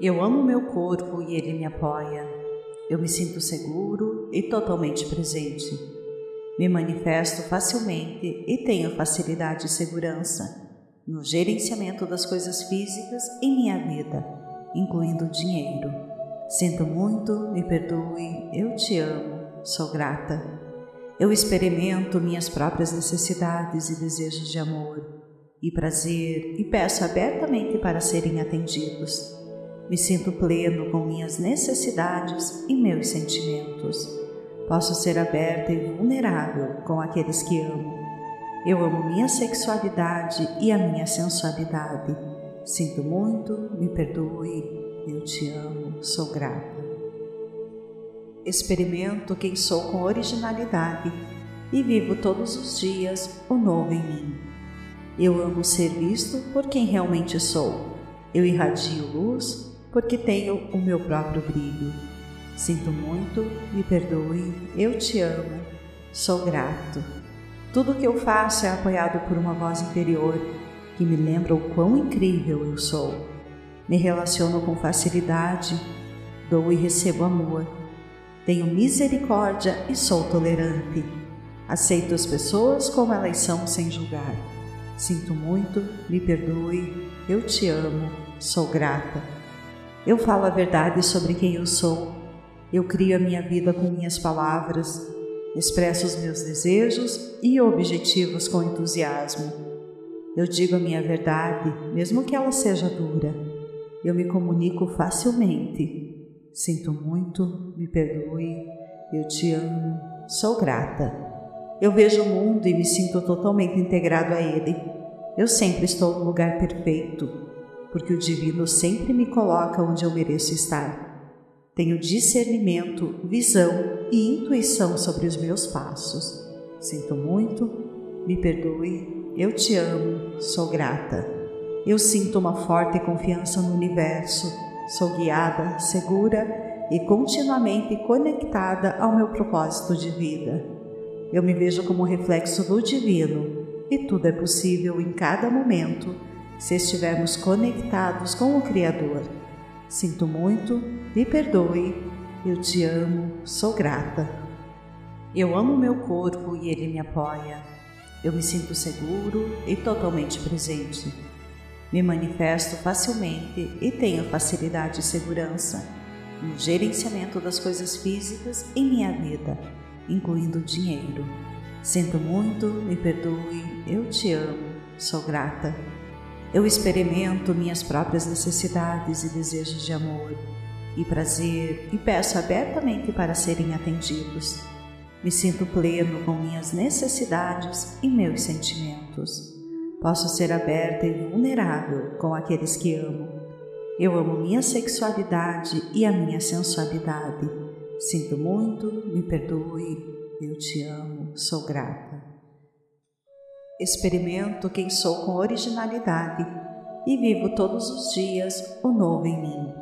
Eu amo meu corpo e ele me apoia. Eu me sinto seguro e totalmente presente. Me manifesto facilmente e tenho facilidade e segurança no gerenciamento das coisas físicas em minha vida, incluindo o dinheiro. Sinto muito, me perdoe, eu te amo, sou grata. Eu experimento minhas próprias necessidades e desejos de amor e prazer e peço abertamente para serem atendidos. Me sinto pleno com minhas necessidades e meus sentimentos. Posso ser aberta e vulnerável com aqueles que amo. Eu amo minha sexualidade e a minha sensualidade. Sinto muito, me perdoe, eu te amo, sou grata. Experimento quem sou com originalidade e vivo todos os dias o novo em mim. Eu amo ser visto por quem realmente sou. Eu irradio luz porque tenho o meu próprio brilho. Sinto muito, me perdoe, eu te amo, sou grato. Tudo o que eu faço é apoiado por uma voz interior que me lembra o quão incrível eu sou. Me relaciono com facilidade, dou e recebo amor. Tenho misericórdia e sou tolerante. Aceito as pessoas como elas são sem julgar. Sinto muito, me perdoe, eu te amo, sou grata. Eu falo a verdade sobre quem eu sou. Eu crio a minha vida com minhas palavras, expresso os meus desejos e objetivos com entusiasmo. Eu digo a minha verdade, mesmo que ela seja dura. Eu me comunico facilmente. Sinto muito, me perdoe, eu te amo, sou grata. Eu vejo o mundo e me sinto totalmente integrado a ele. Eu sempre estou no lugar perfeito, porque o divino sempre me coloca onde eu mereço estar. Tenho discernimento, visão e intuição sobre os meus passos. Sinto muito, me perdoe, eu te amo, sou grata. Eu sinto uma forte confiança no universo, sou guiada, segura e continuamente conectada ao meu propósito de vida. Eu me vejo como reflexo do divino e tudo é possível em cada momento se estivermos conectados com o Criador. Sinto muito, me perdoe, eu te amo, sou grata. Eu amo meu corpo e ele me apoia. Eu me sinto seguro e totalmente presente. Me manifesto facilmente e tenho facilidade e segurança no gerenciamento das coisas físicas em minha vida, incluindo o dinheiro. Sinto muito, me perdoe, eu te amo, sou grata. Eu experimento minhas próprias necessidades e desejos de amor e prazer e peço abertamente para serem atendidos. Me sinto pleno com minhas necessidades e meus sentimentos. Posso ser aberta e vulnerável com aqueles que amo. Eu amo minha sexualidade e a minha sensualidade. Sinto muito, me perdoe, eu te amo, sou grata. Experimento quem sou com originalidade e vivo todos os dias o novo em mim.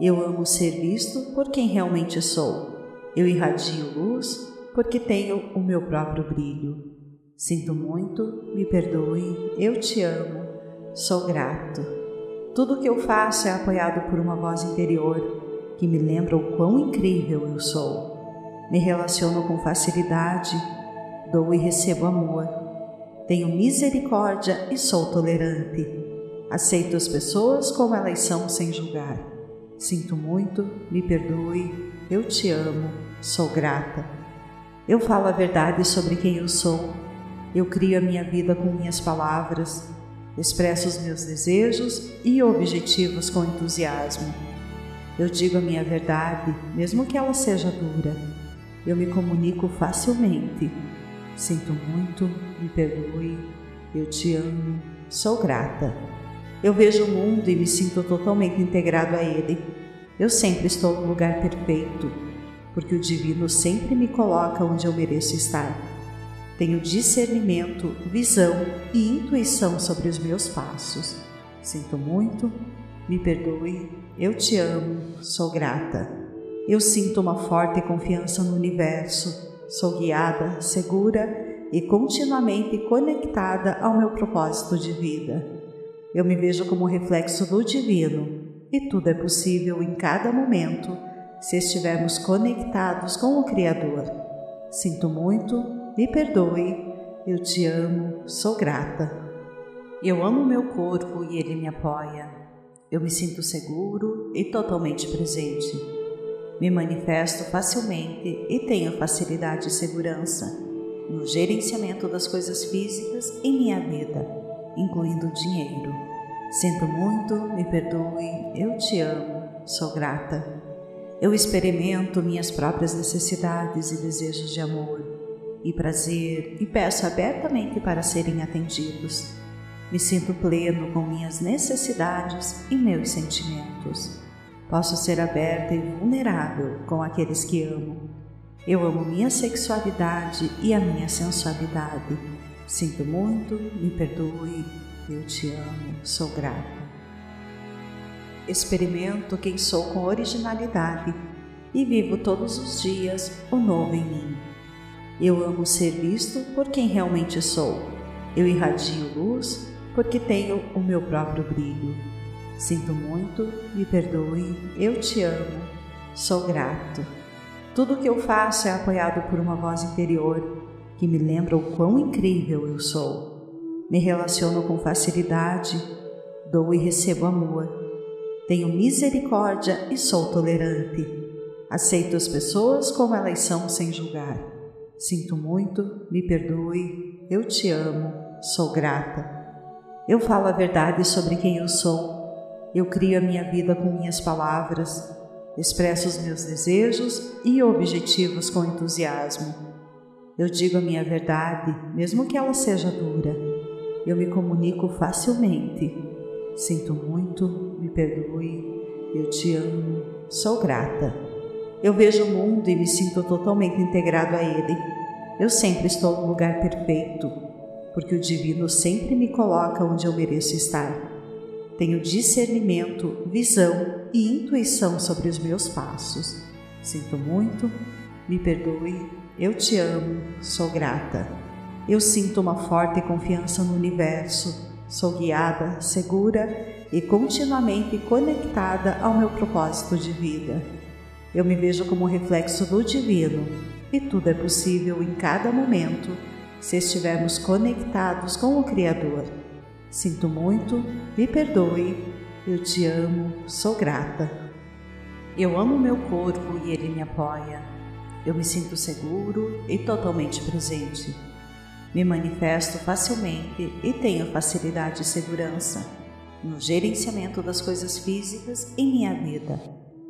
Eu amo ser visto por quem realmente sou. Eu irradio luz porque tenho o meu próprio brilho. Sinto muito, me perdoe, eu te amo, sou grato. Tudo o que eu faço é apoiado por uma voz interior que me lembra o quão incrível eu sou. Me relaciono com facilidade, dou e recebo amor tenho misericórdia e sou tolerante. Aceito as pessoas como elas são sem julgar. Sinto muito, me perdoe, eu te amo, sou grata. Eu falo a verdade sobre quem eu sou. Eu crio a minha vida com minhas palavras, expresso os meus desejos e objetivos com entusiasmo. Eu digo a minha verdade, mesmo que ela seja dura. Eu me comunico facilmente Sinto muito, me perdoe, eu te amo, sou grata. Eu vejo o mundo e me sinto totalmente integrado a ele. Eu sempre estou no lugar perfeito, porque o divino sempre me coloca onde eu mereço estar. Tenho discernimento, visão e intuição sobre os meus passos. Sinto muito, me perdoe, eu te amo, sou grata. Eu sinto uma forte confiança no universo Sou guiada, segura e continuamente conectada ao meu propósito de vida. Eu me vejo como reflexo do divino e tudo é possível em cada momento se estivermos conectados com o Criador. Sinto muito, me perdoe, eu te amo, sou grata. Eu amo meu corpo e ele me apoia. Eu me sinto seguro e totalmente presente. Me manifesto facilmente e tenho facilidade e segurança no gerenciamento das coisas físicas em minha vida, incluindo o dinheiro. Sinto muito, me perdoe, eu te amo, sou grata. Eu experimento minhas próprias necessidades e desejos de amor e prazer e peço abertamente para serem atendidos. Me sinto pleno com minhas necessidades e meus sentimentos. Posso ser aberta e vulnerável com aqueles que amo eu amo minha sexualidade e a minha sensualidade. Sinto muito, me perdoe, eu te amo, sou grata. Experimento quem sou com originalidade e vivo todos os dias o novo em mim. Eu amo ser visto por quem realmente sou. Eu irradio luz porque tenho o meu próprio brilho. Sinto muito, me perdoe, eu te amo, sou grato. Tudo o que eu faço é apoiado por uma voz interior que me lembra o quão incrível eu sou. Me relaciono com facilidade, dou e recebo amor. Tenho misericórdia e sou tolerante. Aceito as pessoas como elas são sem julgar. Sinto muito, me perdoe, eu te amo, sou grata. Eu falo a verdade sobre quem eu sou. Eu crio a minha vida com minhas palavras. Expresso os meus desejos e objetivos com entusiasmo. Eu digo a minha verdade, mesmo que ela seja dura. Eu me comunico facilmente. Sinto muito, me perdoe, eu te amo, sou grata. Eu vejo o mundo e me sinto totalmente integrado a ele. Eu sempre estou no lugar perfeito, porque o divino sempre me coloca onde eu mereço estar. Tenho discernimento, visão e intuição sobre os meus passos. Sinto muito, me perdoe, eu te amo, sou grata. Eu sinto uma forte confiança no universo, sou guiada, segura e continuamente conectada ao meu propósito de vida. Eu me vejo como reflexo do divino e tudo é possível em cada momento se estivermos conectados com o Criador. Sinto muito, me perdoe, eu te amo, sou grata. Eu amo meu corpo e ele me apoia. Eu me sinto seguro e totalmente presente. Me manifesto facilmente e tenho facilidade e segurança no gerenciamento das coisas físicas em minha vida,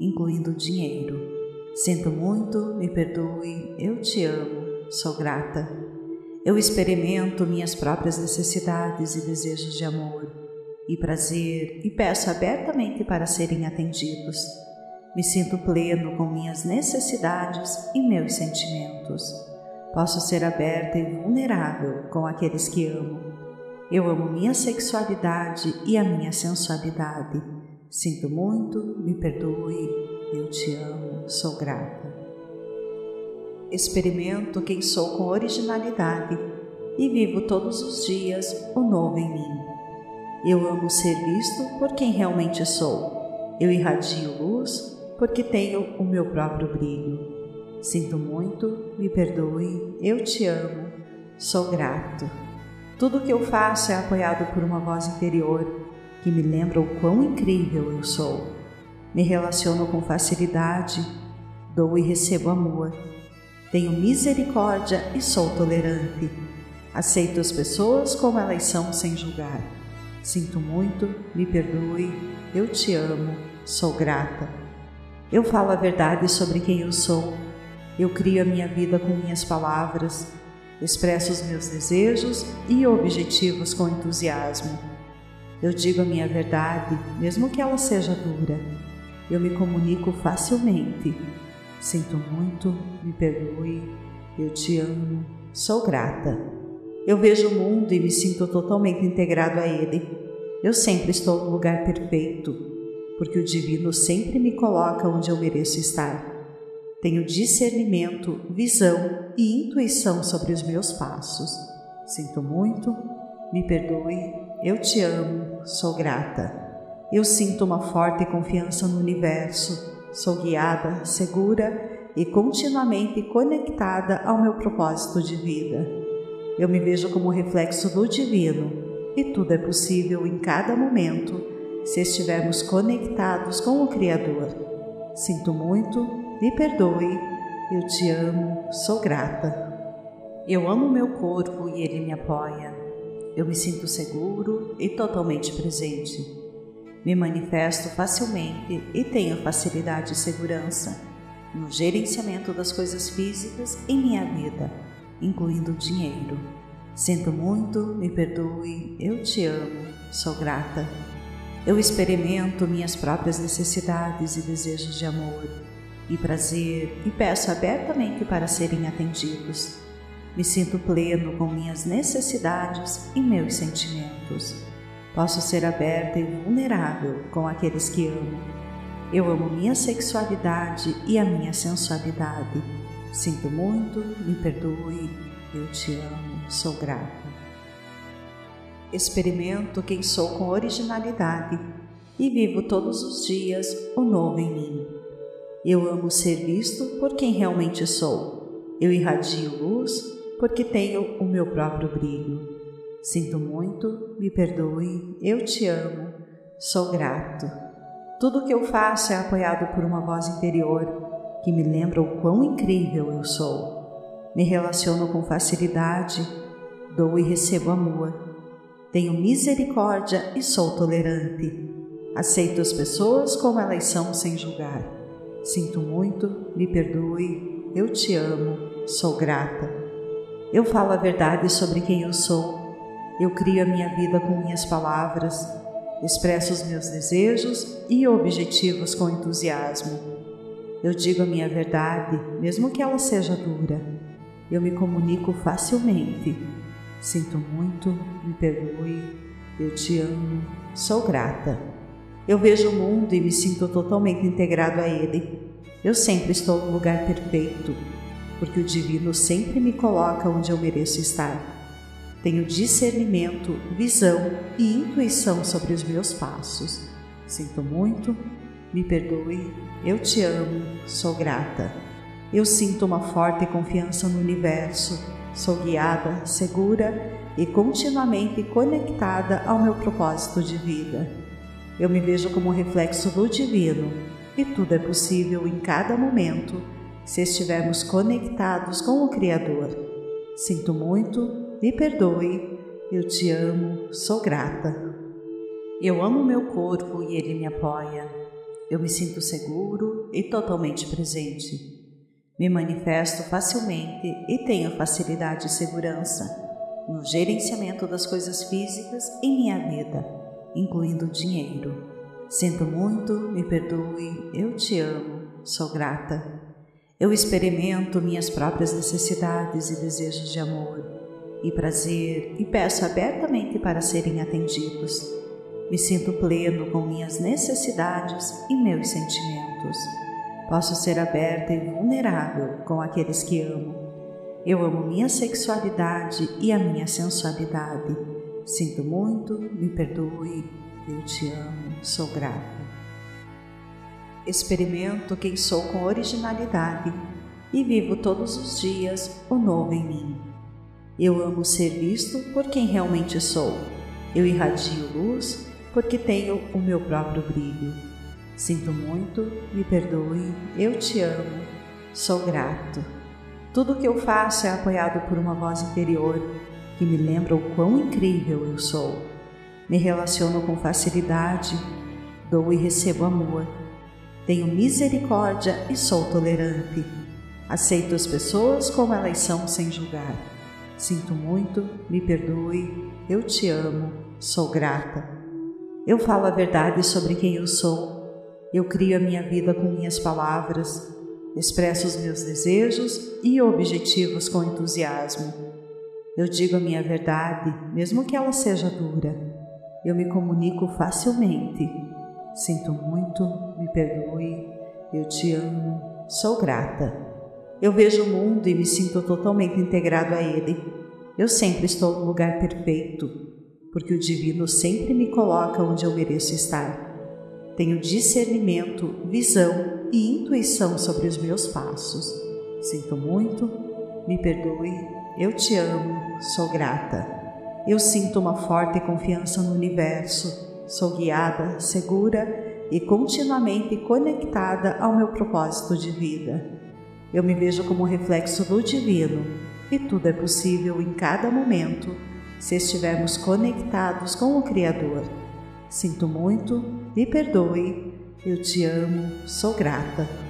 incluindo o dinheiro. Sinto muito, me perdoe, eu te amo, sou grata. Eu experimento minhas próprias necessidades e desejos de amor e prazer e peço abertamente para serem atendidos. Me sinto pleno com minhas necessidades e meus sentimentos. Posso ser aberta e vulnerável com aqueles que amo. Eu amo minha sexualidade e a minha sensualidade. Sinto muito, me perdoe, eu te amo, sou grata. Experimento quem sou com originalidade e vivo todos os dias o novo em mim. Eu amo ser visto por quem realmente sou. Eu irradio luz porque tenho o meu próprio brilho. Sinto muito, me perdoe, eu te amo, sou grato. Tudo o que eu faço é apoiado por uma voz interior que me lembra o quão incrível eu sou. Me relaciono com facilidade, dou e recebo amor tenho misericórdia e sou tolerante. Aceito as pessoas como elas são sem julgar. Sinto muito, me perdoe, eu te amo, sou grata. Eu falo a verdade sobre quem eu sou. Eu crio a minha vida com minhas palavras, expresso os meus desejos e objetivos com entusiasmo. Eu digo a minha verdade, mesmo que ela seja dura. Eu me comunico facilmente Sinto muito, me perdoe, eu te amo, sou grata. Eu vejo o mundo e me sinto totalmente integrado a ele. Eu sempre estou no lugar perfeito, porque o divino sempre me coloca onde eu mereço estar. Tenho discernimento, visão e intuição sobre os meus passos. Sinto muito, me perdoe, eu te amo, sou grata. Eu sinto uma forte confiança no universo. Sou guiada, segura e continuamente conectada ao meu propósito de vida. Eu me vejo como reflexo do divino e tudo é possível em cada momento se estivermos conectados com o Criador. Sinto muito, me perdoe, eu te amo, sou grata. Eu amo meu corpo e ele me apoia. Eu me sinto seguro e totalmente presente. Me manifesto facilmente e tenho facilidade e segurança no gerenciamento das coisas físicas em minha vida, incluindo o dinheiro. Sinto muito, me perdoe, eu te amo, sou grata. Eu experimento minhas próprias necessidades e desejos de amor e prazer e peço abertamente para serem atendidos. Me sinto pleno com minhas necessidades e meus sentimentos. Posso ser aberta e vulnerável com aqueles que amo. Eu amo minha sexualidade e a minha sensualidade. Sinto muito, me perdoe, eu te amo, sou grata. Experimento quem sou com originalidade e vivo todos os dias o novo em mim. Eu amo ser visto por quem realmente sou. Eu irradio luz porque tenho o meu próprio brilho. Sinto muito, me perdoe, eu te amo, sou grato. Tudo o que eu faço é apoiado por uma voz interior que me lembra o quão incrível eu sou. Me relaciono com facilidade, dou e recebo amor. Tenho misericórdia e sou tolerante. Aceito as pessoas como elas são sem julgar. Sinto muito, me perdoe, eu te amo, sou grata. Eu falo a verdade sobre quem eu sou. Eu crio a minha vida com minhas palavras, expresso os meus desejos e objetivos com entusiasmo. Eu digo a minha verdade, mesmo que ela seja dura. Eu me comunico facilmente. Sinto muito, me perdoe, eu te amo, sou grata. Eu vejo o mundo e me sinto totalmente integrado a ele. Eu sempre estou no lugar perfeito, porque o divino sempre me coloca onde eu mereço estar. Tenho discernimento, visão e intuição sobre os meus passos. Sinto muito, me perdoe, eu te amo, sou grata. Eu sinto uma forte confiança no universo, sou guiada, segura e continuamente conectada ao meu propósito de vida. Eu me vejo como reflexo do divino e tudo é possível em cada momento se estivermos conectados com o Criador. Sinto muito, me perdoe, eu te amo, sou grata. Eu amo meu corpo e ele me apoia. Eu me sinto seguro e totalmente presente. Me manifesto facilmente e tenho facilidade e segurança no gerenciamento das coisas físicas em minha vida, incluindo o dinheiro. Sinto muito, me perdoe, eu te amo, sou grata. Eu experimento minhas próprias necessidades e desejos de amor e prazer e peço abertamente para serem atendidos. Me sinto pleno com minhas necessidades e meus sentimentos. Posso ser aberta e vulnerável com aqueles que amo. Eu amo minha sexualidade e a minha sensualidade. Sinto muito, me perdoe, eu te amo, sou grata. Experimento quem sou com originalidade e vivo todos os dias o novo em mim. Eu amo ser visto por quem realmente sou. Eu irradio luz porque tenho o meu próprio brilho. Sinto muito, me perdoe, eu te amo, sou grato. Tudo o que eu faço é apoiado por uma voz interior que me lembra o quão incrível eu sou. Me relaciono com facilidade, dou e recebo amor tenho misericórdia e sou tolerante. Aceito as pessoas como elas são sem julgar. Sinto muito, me perdoe, eu te amo, sou grata. Eu falo a verdade sobre quem eu sou. Eu crio a minha vida com minhas palavras, expresso os meus desejos e objetivos com entusiasmo. Eu digo a minha verdade, mesmo que ela seja dura. Eu me comunico facilmente Sinto muito, me perdoe, eu te amo, sou grata. Eu vejo o mundo e me sinto totalmente integrado a ele. Eu sempre estou no lugar perfeito, porque o divino sempre me coloca onde eu mereço estar. Tenho discernimento, visão e intuição sobre os meus passos. Sinto muito, me perdoe, eu te amo, sou grata. Eu sinto uma forte confiança no universo, sou guiada, segura e continuamente conectada ao meu propósito de vida. Eu me vejo como reflexo do divino e tudo é possível em cada momento se estivermos conectados com o Criador. Sinto muito, me perdoe, eu te amo, sou grata.